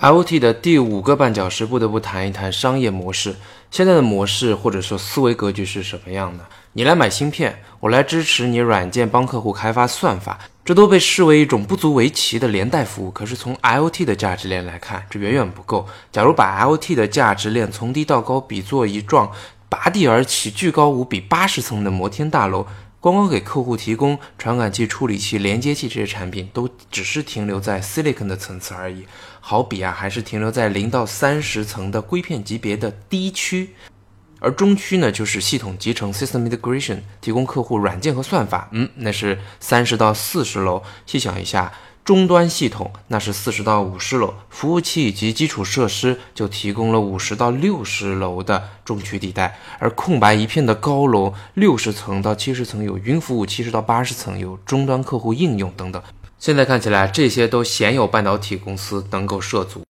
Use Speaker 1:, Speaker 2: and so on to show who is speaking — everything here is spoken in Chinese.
Speaker 1: IOT 的第五个绊脚石，不得不谈一谈商业模式。现在的模式或者说思维格局是什么样的？你来买芯片，我来支持你软件，帮客户开发算法，这都被视为一种不足为奇的连带服务。可是从 IOT 的价值链来看，这远远不够。假如把 IOT 的价值链从低到高比作一幢拔地而起、巨高无比八十层的摩天大楼。光光给客户提供传感器、处理器、连接器这些产品，都只是停留在 silicon 的层次而已。好比啊，还是停留在零到三十层的硅片级别的低区，而中区呢，就是系统集成 system integration，提供客户软件和算法。嗯，那是三十到四十楼。细想一下。终端系统那是四十到五十楼，服务器以及基础设施就提供了五十到六十楼的中区地带，而空白一片的高楼，六十层到七十层有云服务，七十到八十层有终端客户应用等等。现在看起来，这些都鲜有半导体公司能够涉足。